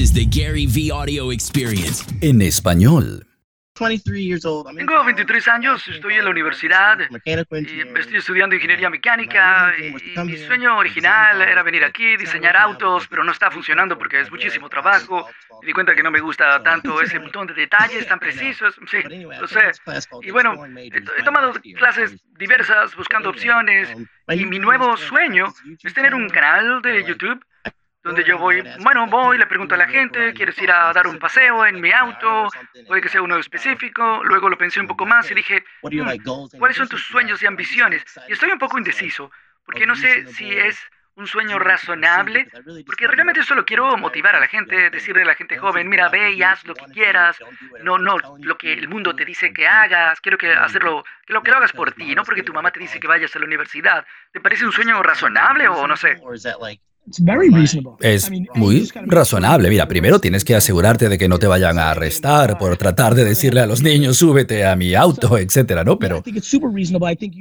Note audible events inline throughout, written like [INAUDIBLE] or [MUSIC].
is the Gary V Audio Experience. En español. Tengo 23 años, estoy en la universidad y estoy estudiando ingeniería mecánica y mi sueño original era venir aquí, diseñar autos, pero no está funcionando porque es muchísimo trabajo. Me di cuenta que no me gusta tanto [LAUGHS] ese montón de detalles tan precisos. Sí, lo sé. Y bueno, he, tomado clases diversas buscando opciones y mi nuevo sueño es tener un canal de YouTube donde yo voy, bueno, voy, le pregunto a la gente, ¿quieres ir a dar un paseo en mi auto? Puede que sea uno específico. Luego lo pensé un poco más y dije, hmm, ¿cuáles son tus sueños y ambiciones? Y estoy un poco indeciso, porque no sé si es un sueño razonable, porque realmente solo quiero motivar a la gente, decirle a la gente joven, mira, ve y haz lo que quieras, no, no lo que el mundo te dice que hagas, quiero que hacerlo, que lo que lo hagas por ti, no porque tu mamá te dice que vayas a la universidad. ¿Te parece un sueño razonable o no sé? Es muy razonable. Mira, primero tienes que asegurarte de que no te vayan a arrestar por tratar de decirle a los niños, súbete a mi auto, etcétera, ¿no? Pero,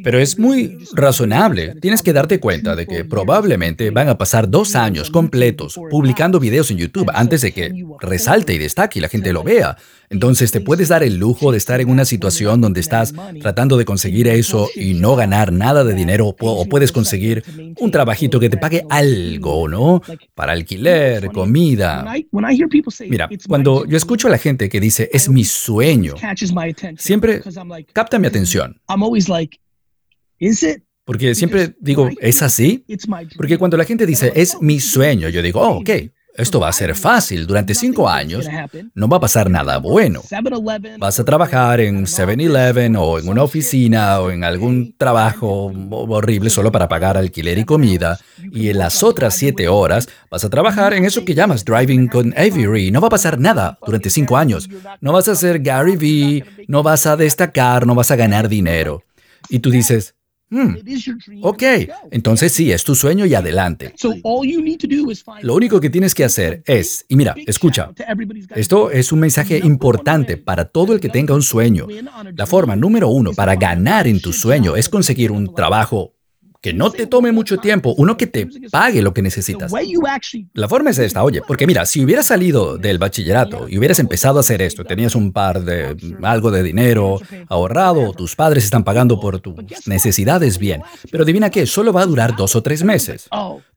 pero es muy razonable. Tienes que darte cuenta de que probablemente van a pasar dos años completos publicando videos en YouTube antes de que resalte y destaque y la gente lo vea. Entonces te puedes dar el lujo de estar en una situación donde estás tratando de conseguir eso y no ganar nada de dinero o puedes conseguir un trabajito que te pague algo, ¿no? Para alquiler, comida. Mira, cuando yo escucho a la gente que dice es mi sueño, siempre capta mi atención. Porque siempre digo, ¿es así? Porque cuando la gente dice, es mi sueño, yo digo, oh, ok, esto va a ser fácil. Durante cinco años no va a pasar nada bueno. Vas a trabajar en 7-Eleven o en una oficina o en algún trabajo horrible solo para pagar alquiler y comida. Y en las otras siete horas vas a trabajar en eso que llamas driving con Avery. No va a pasar nada durante cinco años. No vas a ser Gary Vee, no vas a destacar, no vas a ganar dinero. Y tú dices, Hmm. Ok, entonces sí, es tu sueño y adelante. Lo único que tienes que hacer es, y mira, escucha, esto es un mensaje importante para todo el que tenga un sueño. La forma número uno para ganar en tu sueño es conseguir un trabajo que no te tome mucho tiempo, uno que te pague lo que necesitas. La forma es esta, oye, porque mira, si hubieras salido del bachillerato y hubieras empezado a hacer esto, tenías un par de algo de dinero ahorrado, tus padres están pagando por tus necesidades bien, pero adivina qué, solo va a durar dos o tres meses.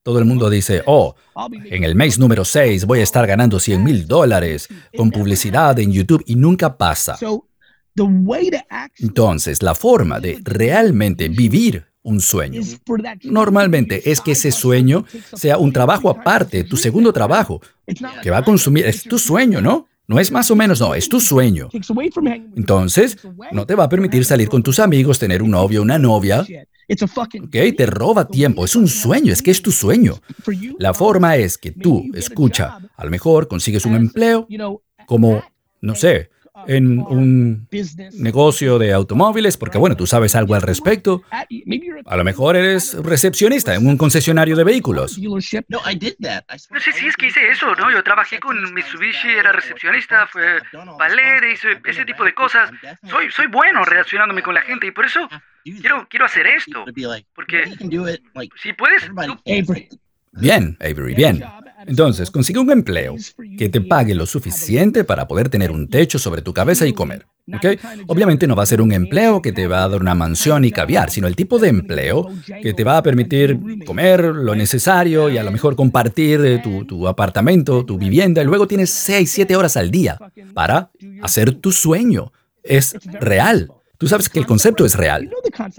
Todo el mundo dice, oh, en el mes número 6 voy a estar ganando 100 mil dólares con publicidad en YouTube y nunca pasa. Entonces, la forma de realmente vivir un sueño. Normalmente es que ese sueño sea un trabajo aparte, tu segundo trabajo, que va a consumir, es tu sueño, ¿no? No es más o menos, no, es tu sueño. Entonces, no te va a permitir salir con tus amigos, tener un novio, una novia. Ok, te roba tiempo, es un sueño, es que es tu sueño. La forma es que tú, escucha, a lo mejor consigues un empleo como, no sé, en un negocio de automóviles, porque bueno, tú sabes algo al respecto. A lo mejor eres recepcionista en un concesionario de vehículos. No sé si es que hice eso, ¿no? Yo trabajé con Mitsubishi, era recepcionista, fue valer, hice ese tipo de cosas. Soy, soy bueno relacionándome con la gente y por eso quiero, quiero hacer esto. Porque si puedes... Bien, Avery, bien. Entonces, consigue un empleo que te pague lo suficiente para poder tener un techo sobre tu cabeza y comer. Obviamente no va a ser un empleo que te va a dar una mansión y caviar, sino el tipo de empleo que te va a permitir comer lo necesario y a lo mejor compartir eh, tu, tu apartamento, tu vivienda, y luego tienes 6, 7 horas al día para hacer tu sueño. Es real. Tú sabes que el concepto es real.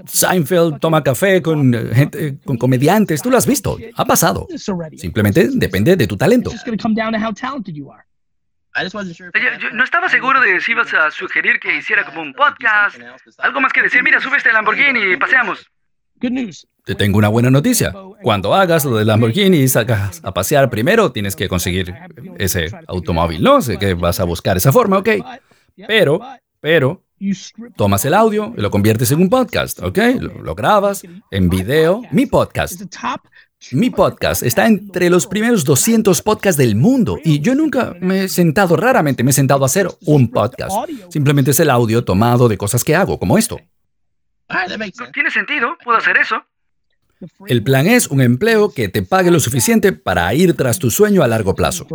Seinfeld toma café con eh, gente, con comediantes, tú lo has visto, ha pasado. Simplemente depende de tu talento. no estaba seguro de si ibas a sugerir que hiciera como un podcast, algo más que decir, mira, sube este Lamborghini y paseamos. Te tengo una buena noticia. Cuando hagas lo del Lamborghini y salgas a pasear primero, tienes que conseguir ese automóvil, ¿no? Sé que vas a buscar esa forma, ¿ok? Pero, pero, Tomas el audio y lo conviertes en un podcast, ¿ok? Lo, grabas en video. Mi podcast. Mi podcast está entre los primeros 200 podcasts del mundo y yo nunca me he sentado, raramente me he sentado a hacer un podcast. Simplemente es el audio tomado de cosas que hago, como esto. Tiene sentido, puedo hacer eso. El plan es un empleo que te pague lo suficiente para ir tras tu sueño a largo plazo.